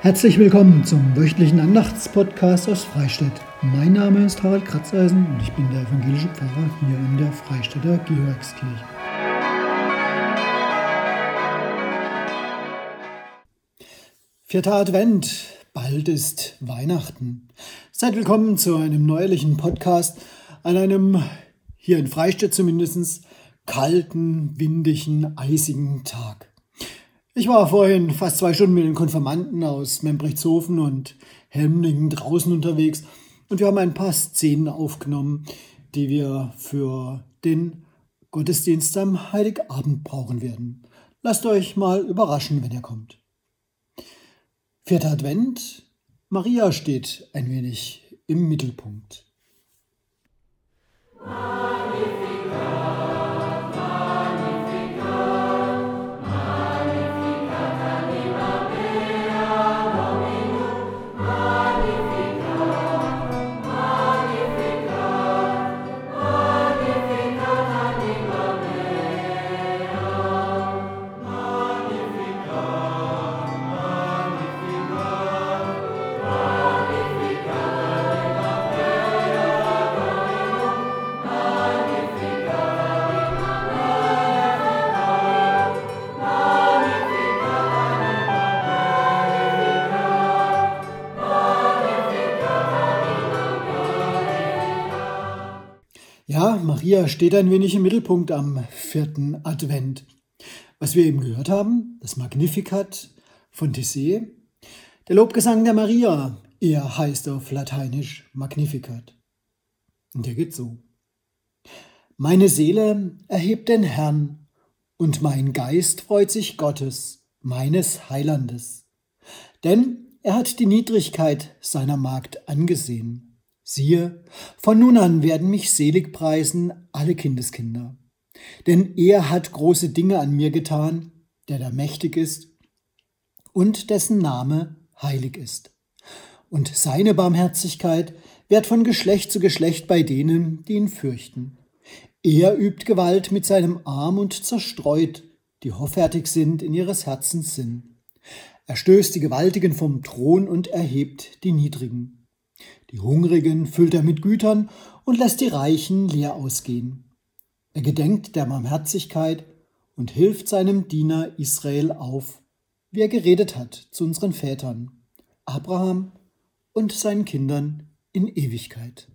Herzlich willkommen zum wöchentlichen Andachtspodcast aus Freistadt. Mein Name ist Harald Kratzeisen und ich bin der evangelische Pfarrer hier in der Freistädter Georgskirche. Vierter Advent, bald ist Weihnachten. Seid willkommen zu einem neuerlichen Podcast an einem, hier in Freistadt zumindest, kalten, windigen, eisigen Tag. Ich war vorhin fast zwei Stunden mit den Konfirmanden aus Membrechtshofen und Helmningen draußen unterwegs und wir haben ein paar Szenen aufgenommen, die wir für den Gottesdienst am Heiligabend brauchen werden. Lasst euch mal überraschen, wenn ihr kommt. Vierter Advent. Maria steht ein wenig im Mittelpunkt. Ja, Maria steht ein wenig im Mittelpunkt am vierten Advent. Was wir eben gehört haben, das Magnificat von Tissé, der Lobgesang der Maria, er heißt auf Lateinisch Magnificat. Und der geht so. Meine Seele erhebt den Herrn, und mein Geist freut sich Gottes, meines Heilandes. Denn er hat die Niedrigkeit seiner Magd angesehen. Siehe, von nun an werden mich selig preisen alle Kindeskinder. Denn er hat große Dinge an mir getan, der da mächtig ist und dessen Name heilig ist. Und seine Barmherzigkeit währt von Geschlecht zu Geschlecht bei denen, die ihn fürchten. Er übt Gewalt mit seinem Arm und zerstreut, die hoffärtig sind in ihres Herzens Sinn. Er stößt die Gewaltigen vom Thron und erhebt die Niedrigen. Die Hungrigen füllt er mit Gütern und lässt die Reichen leer ausgehen. Er gedenkt der Barmherzigkeit und hilft seinem Diener Israel auf, wie er geredet hat zu unseren Vätern, Abraham und seinen Kindern in Ewigkeit.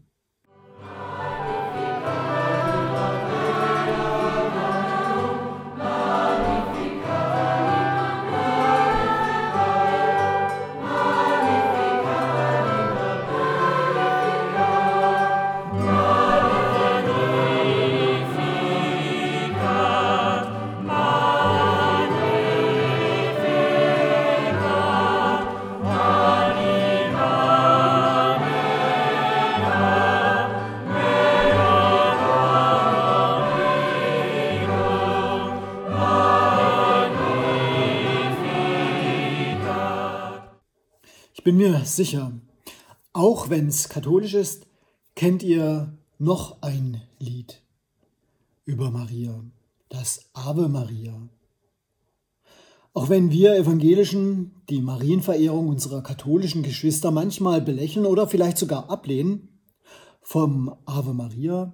Mir sicher, auch wenn es katholisch ist, kennt ihr noch ein Lied über Maria, das Ave Maria. Auch wenn wir Evangelischen die Marienverehrung unserer katholischen Geschwister manchmal belächeln oder vielleicht sogar ablehnen, vom Ave Maria,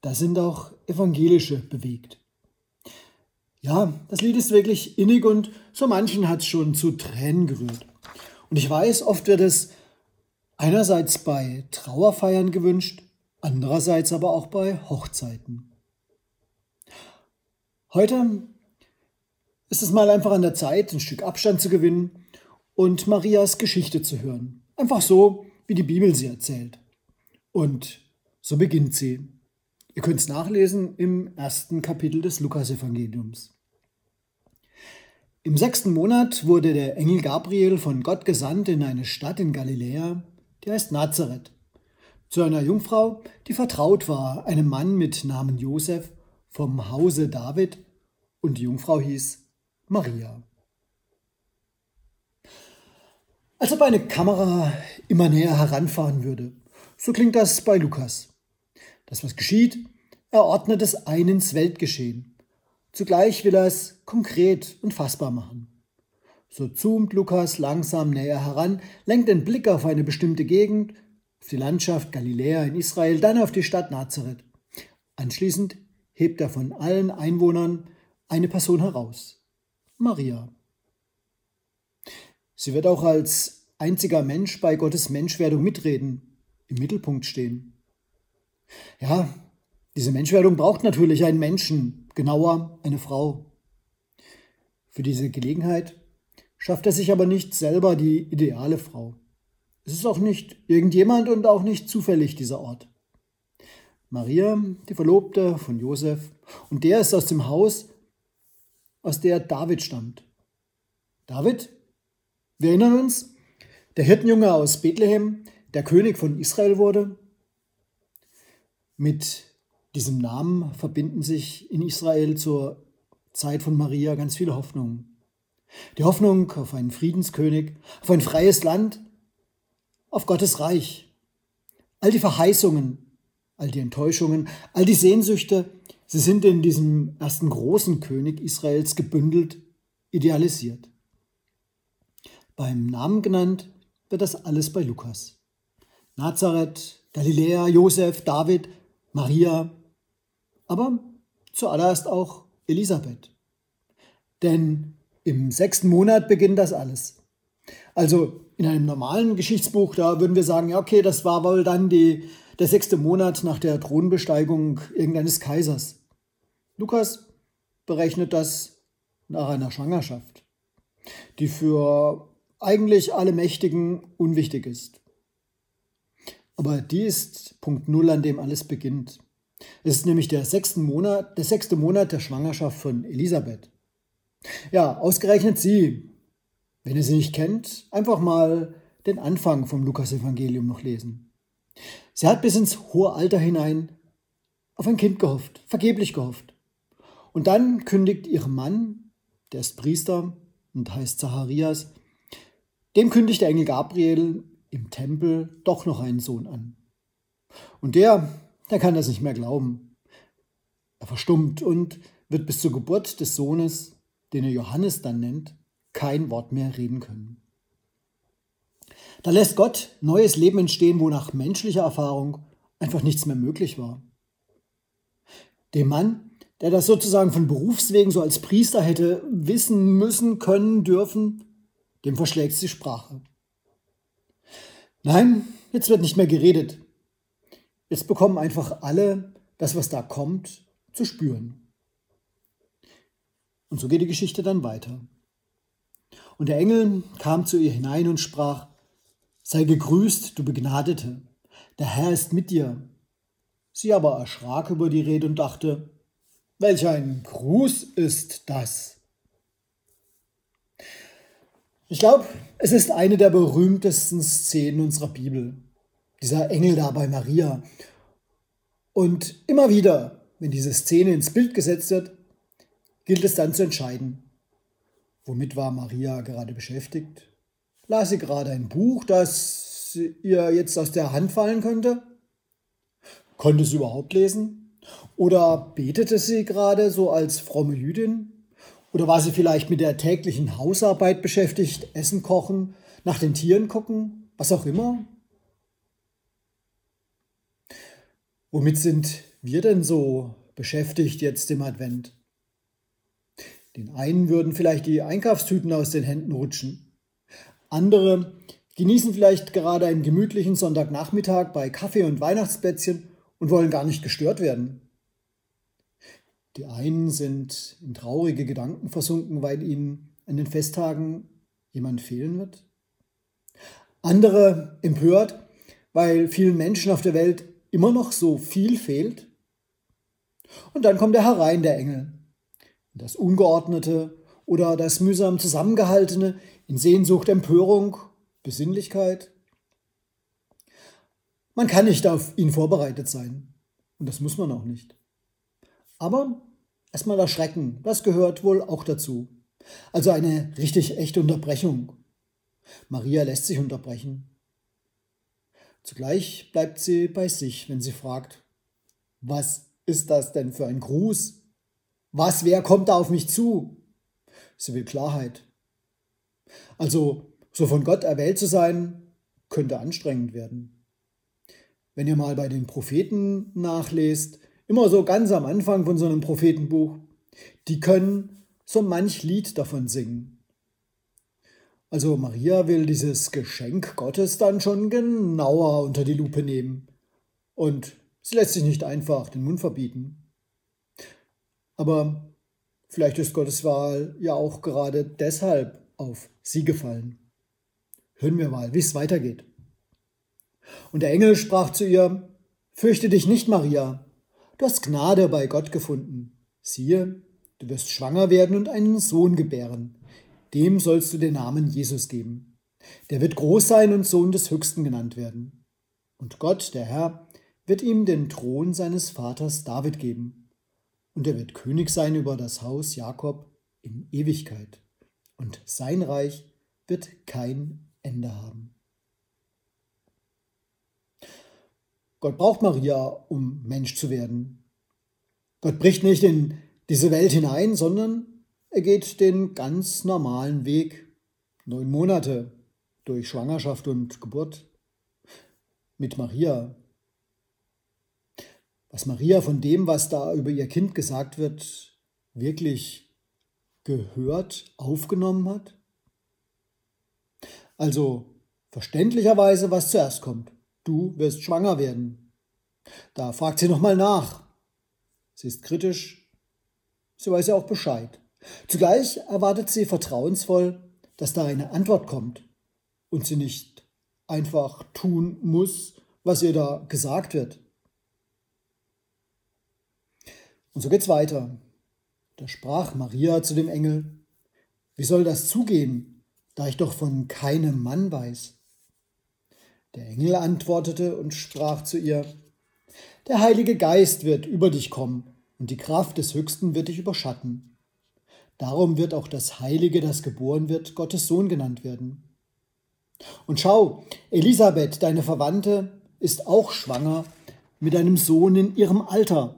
da sind auch Evangelische bewegt. Ja, das Lied ist wirklich innig und so manchen hat es schon zu Tränen gerührt. Und ich weiß, oft wird es einerseits bei Trauerfeiern gewünscht, andererseits aber auch bei Hochzeiten. Heute ist es mal einfach an der Zeit, ein Stück Abstand zu gewinnen und Marias Geschichte zu hören. Einfach so, wie die Bibel sie erzählt. Und so beginnt sie. Ihr könnt es nachlesen im ersten Kapitel des Lukasevangeliums. Im sechsten Monat wurde der Engel Gabriel von Gott gesandt in eine Stadt in Galiläa, die heißt Nazareth, zu einer Jungfrau, die vertraut war, einem Mann mit Namen Josef vom Hause David, und die Jungfrau hieß Maria. Als ob eine Kamera immer näher heranfahren würde. So klingt das bei Lukas. Das, was geschieht, er ordnet es ein ins Weltgeschehen. Zugleich will er es konkret und fassbar machen. So zoomt Lukas langsam näher heran, lenkt den Blick auf eine bestimmte Gegend, auf die Landschaft Galiläa in Israel, dann auf die Stadt Nazareth. Anschließend hebt er von allen Einwohnern eine Person heraus. Maria. Sie wird auch als einziger Mensch bei Gottes Menschwerdung mitreden, im Mittelpunkt stehen. Ja, diese Menschwerdung braucht natürlich einen Menschen, genauer eine Frau. Für diese Gelegenheit schafft er sich aber nicht selber die ideale Frau. Es ist auch nicht irgendjemand und auch nicht zufällig dieser Ort. Maria, die Verlobte von Josef, und der ist aus dem Haus, aus der David stammt. David, wir erinnern uns, der Hirtenjunge aus Bethlehem, der König von Israel wurde. Mit diesem Namen verbinden sich in Israel zur Zeit von Maria ganz viele Hoffnungen. Die Hoffnung auf einen Friedenskönig, auf ein freies Land, auf Gottes Reich. All die Verheißungen, all die Enttäuschungen, all die Sehnsüchte, sie sind in diesem ersten großen König Israels gebündelt, idealisiert. Beim Namen genannt wird das alles bei Lukas. Nazareth, Galiläa, Josef, David, Maria, aber zuallererst auch Elisabeth. Denn im sechsten Monat beginnt das alles. Also in einem normalen Geschichtsbuch, da würden wir sagen, ja, okay, das war wohl dann die, der sechste Monat nach der Thronbesteigung irgendeines Kaisers. Lukas berechnet das nach einer Schwangerschaft, die für eigentlich alle Mächtigen unwichtig ist. Aber die ist Punkt Null, an dem alles beginnt. Es ist nämlich der, sechsten Monat, der sechste Monat der Schwangerschaft von Elisabeth. Ja, ausgerechnet sie. Wenn ihr sie nicht kennt, einfach mal den Anfang vom Lukasevangelium noch lesen. Sie hat bis ins hohe Alter hinein auf ein Kind gehofft, vergeblich gehofft. Und dann kündigt ihr Mann, der ist Priester und heißt Zacharias, dem kündigt der Engel Gabriel im Tempel doch noch einen Sohn an. Und der der kann das nicht mehr glauben. Er verstummt und wird bis zur Geburt des Sohnes, den er Johannes dann nennt, kein Wort mehr reden können. Da lässt Gott neues Leben entstehen, wo nach menschlicher Erfahrung einfach nichts mehr möglich war. Dem Mann, der das sozusagen von Berufswegen so als Priester hätte wissen müssen, können, dürfen, dem verschlägt die Sprache. Nein, jetzt wird nicht mehr geredet. Jetzt bekommen einfach alle das, was da kommt, zu spüren. Und so geht die Geschichte dann weiter. Und der Engel kam zu ihr hinein und sprach, Sei gegrüßt, du Begnadete, der Herr ist mit dir. Sie aber erschrak über die Rede und dachte, Welch ein Gruß ist das? Ich glaube, es ist eine der berühmtesten Szenen unserer Bibel dieser Engel da bei Maria. Und immer wieder, wenn diese Szene ins Bild gesetzt wird, gilt es dann zu entscheiden, womit war Maria gerade beschäftigt? Las sie gerade ein Buch, das ihr jetzt aus der Hand fallen könnte? Konnte sie überhaupt lesen? Oder betete sie gerade so als fromme Jüdin? Oder war sie vielleicht mit der täglichen Hausarbeit beschäftigt, Essen kochen, nach den Tieren gucken, was auch immer? Womit sind wir denn so beschäftigt jetzt im Advent? Den einen würden vielleicht die Einkaufstüten aus den Händen rutschen. Andere genießen vielleicht gerade einen gemütlichen Sonntagnachmittag bei Kaffee und Weihnachtsplätzchen und wollen gar nicht gestört werden. Die einen sind in traurige Gedanken versunken, weil ihnen an den Festtagen jemand fehlen wird. Andere empört, weil vielen Menschen auf der Welt immer noch so viel fehlt? Und dann kommt er herein, der Engel. Das Ungeordnete oder das mühsam Zusammengehaltene in Sehnsucht, Empörung, Besinnlichkeit. Man kann nicht auf ihn vorbereitet sein. Und das muss man auch nicht. Aber erstmal das Schrecken, das gehört wohl auch dazu. Also eine richtig echte Unterbrechung. Maria lässt sich unterbrechen. Zugleich bleibt sie bei sich, wenn sie fragt, was ist das denn für ein Gruß? Was, wer kommt da auf mich zu? Sie will Klarheit. Also, so von Gott erwählt zu sein, könnte anstrengend werden. Wenn ihr mal bei den Propheten nachlest, immer so ganz am Anfang von so einem Prophetenbuch, die können so manch Lied davon singen. Also Maria will dieses Geschenk Gottes dann schon genauer unter die Lupe nehmen. Und sie lässt sich nicht einfach den Mund verbieten. Aber vielleicht ist Gottes Wahl ja auch gerade deshalb auf sie gefallen. Hören wir mal, wie es weitergeht. Und der Engel sprach zu ihr, Fürchte dich nicht, Maria, du hast Gnade bei Gott gefunden. Siehe, du wirst schwanger werden und einen Sohn gebären. Dem sollst du den Namen Jesus geben. Der wird groß sein und Sohn des Höchsten genannt werden. Und Gott, der Herr, wird ihm den Thron seines Vaters David geben. Und er wird König sein über das Haus Jakob in Ewigkeit. Und sein Reich wird kein Ende haben. Gott braucht Maria, um Mensch zu werden. Gott bricht nicht in diese Welt hinein, sondern er geht den ganz normalen Weg. Neun Monate durch Schwangerschaft und Geburt mit Maria. Was Maria von dem, was da über ihr Kind gesagt wird, wirklich gehört, aufgenommen hat? Also verständlicherweise, was zuerst kommt du wirst schwanger werden. Da fragt sie nochmal nach. Sie ist kritisch, sie weiß ja auch Bescheid. Zugleich erwartet sie vertrauensvoll, dass da eine Antwort kommt und sie nicht einfach tun muss, was ihr da gesagt wird. Und so geht's weiter. Da sprach Maria zu dem Engel, wie soll das zugehen, da ich doch von keinem Mann weiß? Der Engel antwortete und sprach zu ihr, Der Heilige Geist wird über dich kommen, und die Kraft des Höchsten wird dich überschatten. Darum wird auch das Heilige, das geboren wird, Gottes Sohn genannt werden. Und schau, Elisabeth, deine Verwandte, ist auch schwanger mit einem Sohn in ihrem Alter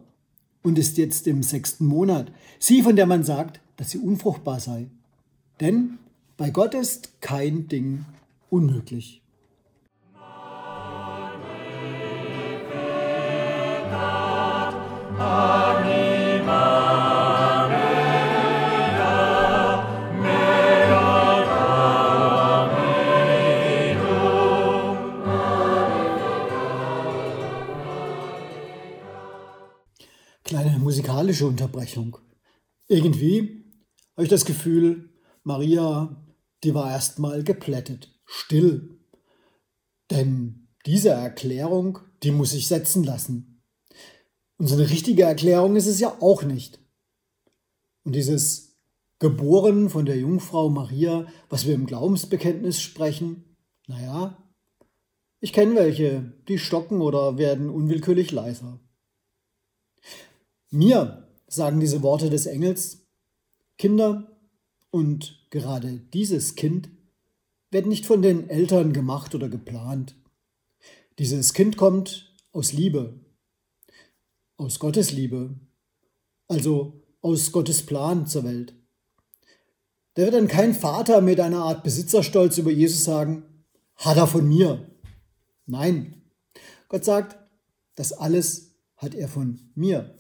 und ist jetzt im sechsten Monat. Sie, von der man sagt, dass sie unfruchtbar sei. Denn bei Gott ist kein Ding unmöglich. Kleine musikalische Unterbrechung. Irgendwie habe ich das Gefühl, Maria, die war erstmal geplättet, still. Denn diese Erklärung, die muss ich setzen lassen. Und so eine richtige Erklärung ist es ja auch nicht. Und dieses geboren von der Jungfrau Maria, was wir im Glaubensbekenntnis sprechen, naja, ich kenne welche, die stocken oder werden unwillkürlich leiser. Mir sagen diese Worte des Engels, Kinder und gerade dieses Kind werden nicht von den Eltern gemacht oder geplant. Dieses Kind kommt aus Liebe, aus Gottes Liebe, also aus Gottes Plan zur Welt. Da wird dann kein Vater mit einer Art Besitzerstolz über Jesus sagen, hat er von mir. Nein, Gott sagt, das alles hat er von mir.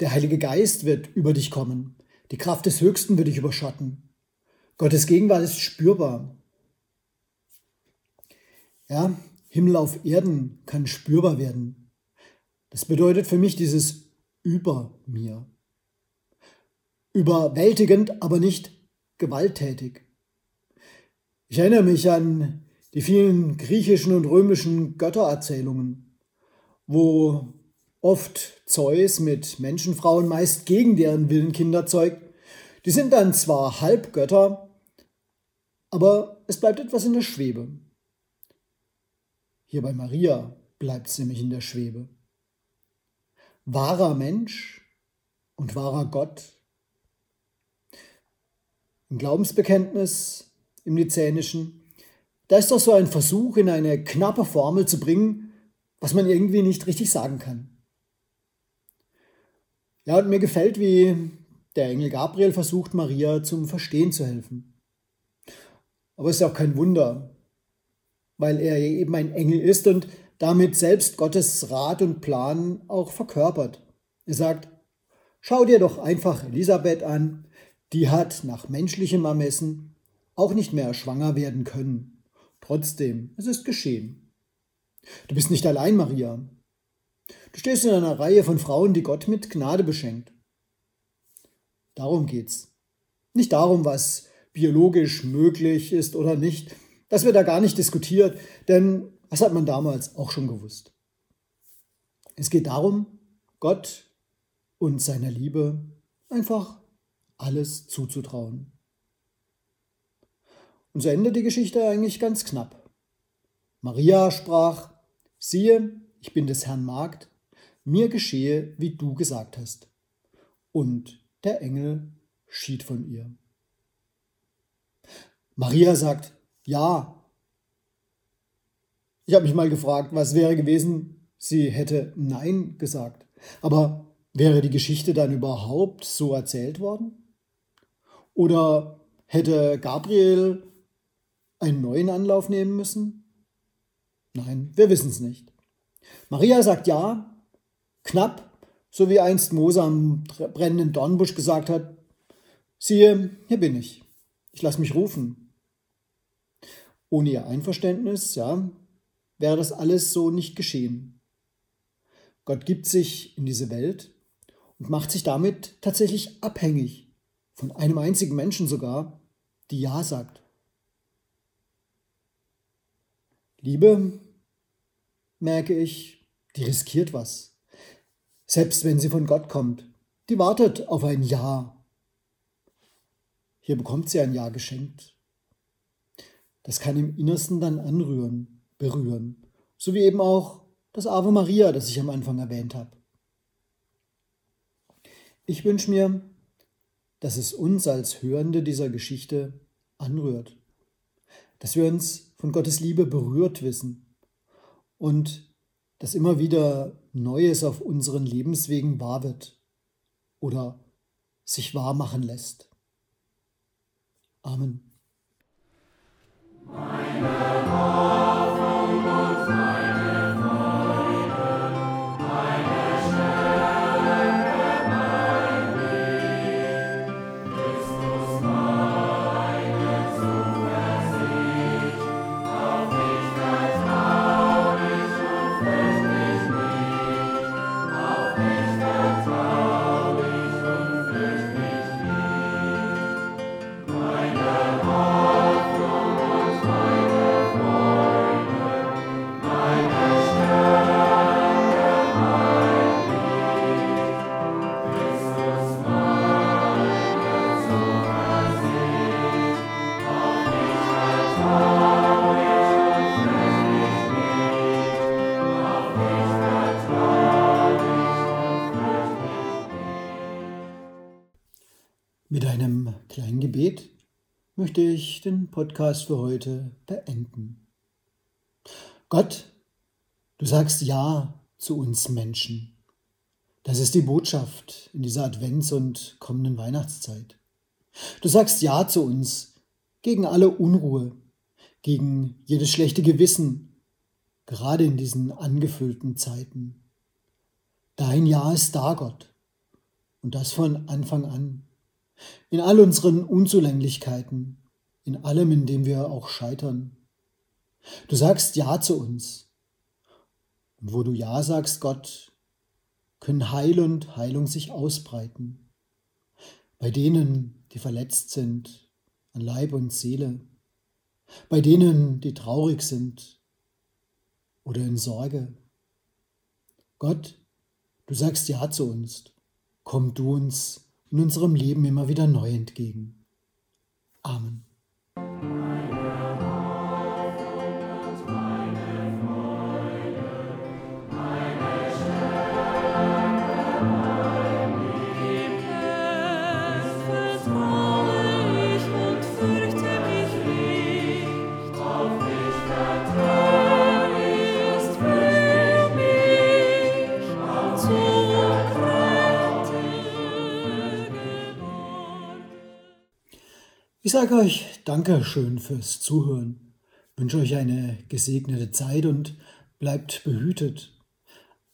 Der Heilige Geist wird über dich kommen. Die Kraft des Höchsten wird dich überschatten. Gottes Gegenwart ist spürbar. Ja, Himmel auf Erden kann spürbar werden. Das bedeutet für mich dieses über mir. Überwältigend, aber nicht gewalttätig. Ich erinnere mich an die vielen griechischen und römischen Göttererzählungen, wo oft Zeus mit Menschenfrauen meist gegen deren Willen Kinder zeugt. Die sind dann zwar Halbgötter, aber es bleibt etwas in der Schwebe. Hier bei Maria bleibt es nämlich in der Schwebe wahrer Mensch und wahrer Gott. Im Glaubensbekenntnis, im Nizänischen, da ist doch so ein Versuch, in eine knappe Formel zu bringen, was man irgendwie nicht richtig sagen kann. Ja, und mir gefällt, wie Der Engel Gabriel versucht Maria zum Verstehen zu helfen. Aber es ist auch kein Wunder, weil er eben ein Engel ist und damit selbst Gottes Rat und Plan auch verkörpert. Er sagt, schau dir doch einfach Elisabeth an, die hat nach menschlichem Ermessen auch nicht mehr schwanger werden können. Trotzdem, es ist geschehen. Du bist nicht allein, Maria. Du stehst in einer Reihe von Frauen, die Gott mit Gnade beschenkt. Darum geht's. Nicht darum, was biologisch möglich ist oder nicht. Das wird da gar nicht diskutiert, denn das hat man damals auch schon gewusst. Es geht darum, Gott und seiner Liebe einfach alles zuzutrauen. Und so endet die Geschichte eigentlich ganz knapp. Maria sprach, siehe, ich bin des Herrn Magd, mir geschehe, wie du gesagt hast. Und der Engel schied von ihr. Maria sagt, ja. Ich habe mich mal gefragt, was wäre gewesen, sie hätte Nein gesagt. Aber wäre die Geschichte dann überhaupt so erzählt worden? Oder hätte Gabriel einen neuen Anlauf nehmen müssen? Nein, wir wissen es nicht. Maria sagt ja, knapp, so wie einst Mose am brennenden Dornbusch gesagt hat, siehe, hier bin ich, ich lasse mich rufen. Ohne ihr Einverständnis, ja, wäre das alles so nicht geschehen. Gott gibt sich in diese Welt und macht sich damit tatsächlich abhängig von einem einzigen Menschen sogar, die Ja sagt. Liebe, merke ich, die riskiert was. Selbst wenn sie von Gott kommt, die wartet auf ein Ja. Hier bekommt sie ein Ja geschenkt. Das kann im Innersten dann anrühren, berühren. So wie eben auch das Ave Maria, das ich am Anfang erwähnt habe. Ich wünsche mir, dass es uns als Hörende dieser Geschichte anrührt, dass wir uns von Gottes Liebe berührt wissen und dass immer wieder Neues auf unseren Lebenswegen wahr wird oder sich wahr machen lässt. Amen. Mit einem kleinen Gebet möchte ich den Podcast für heute beenden. Gott, du sagst Ja zu uns Menschen. Das ist die Botschaft in dieser Advents- und kommenden Weihnachtszeit. Du sagst Ja zu uns gegen alle Unruhe, gegen jedes schlechte Gewissen, gerade in diesen angefüllten Zeiten. Dein Ja ist da, Gott, und das von Anfang an. In all unseren Unzulänglichkeiten, in allem, in dem wir auch scheitern. Du sagst Ja zu uns. Und wo du Ja sagst, Gott, können Heil und Heilung sich ausbreiten. Bei denen, die verletzt sind, an Leib und Seele. Bei denen, die traurig sind oder in Sorge. Gott, du sagst Ja zu uns. Komm du uns in unserem Leben immer wieder neu entgegen. Amen. Sage euch Danke schön fürs Zuhören, wünsche euch eine gesegnete Zeit und bleibt behütet.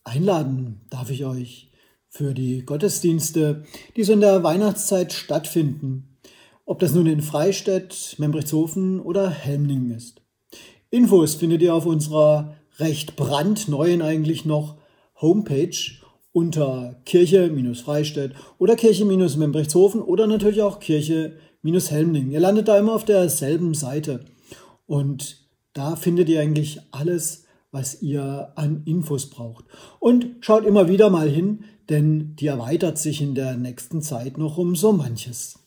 Einladen darf ich euch für die Gottesdienste, die so in der Weihnachtszeit stattfinden, ob das nun in Freistädt, Membrechtshofen oder Helmningen ist. Infos findet ihr auf unserer recht brandneuen eigentlich noch Homepage unter Kirche-Freistädt oder Kirche-Membrechtshofen oder natürlich auch Kirche-Helmningen. Ihr landet da immer auf derselben Seite und da findet ihr eigentlich alles, was ihr an Infos braucht. Und schaut immer wieder mal hin, denn die erweitert sich in der nächsten Zeit noch um so manches.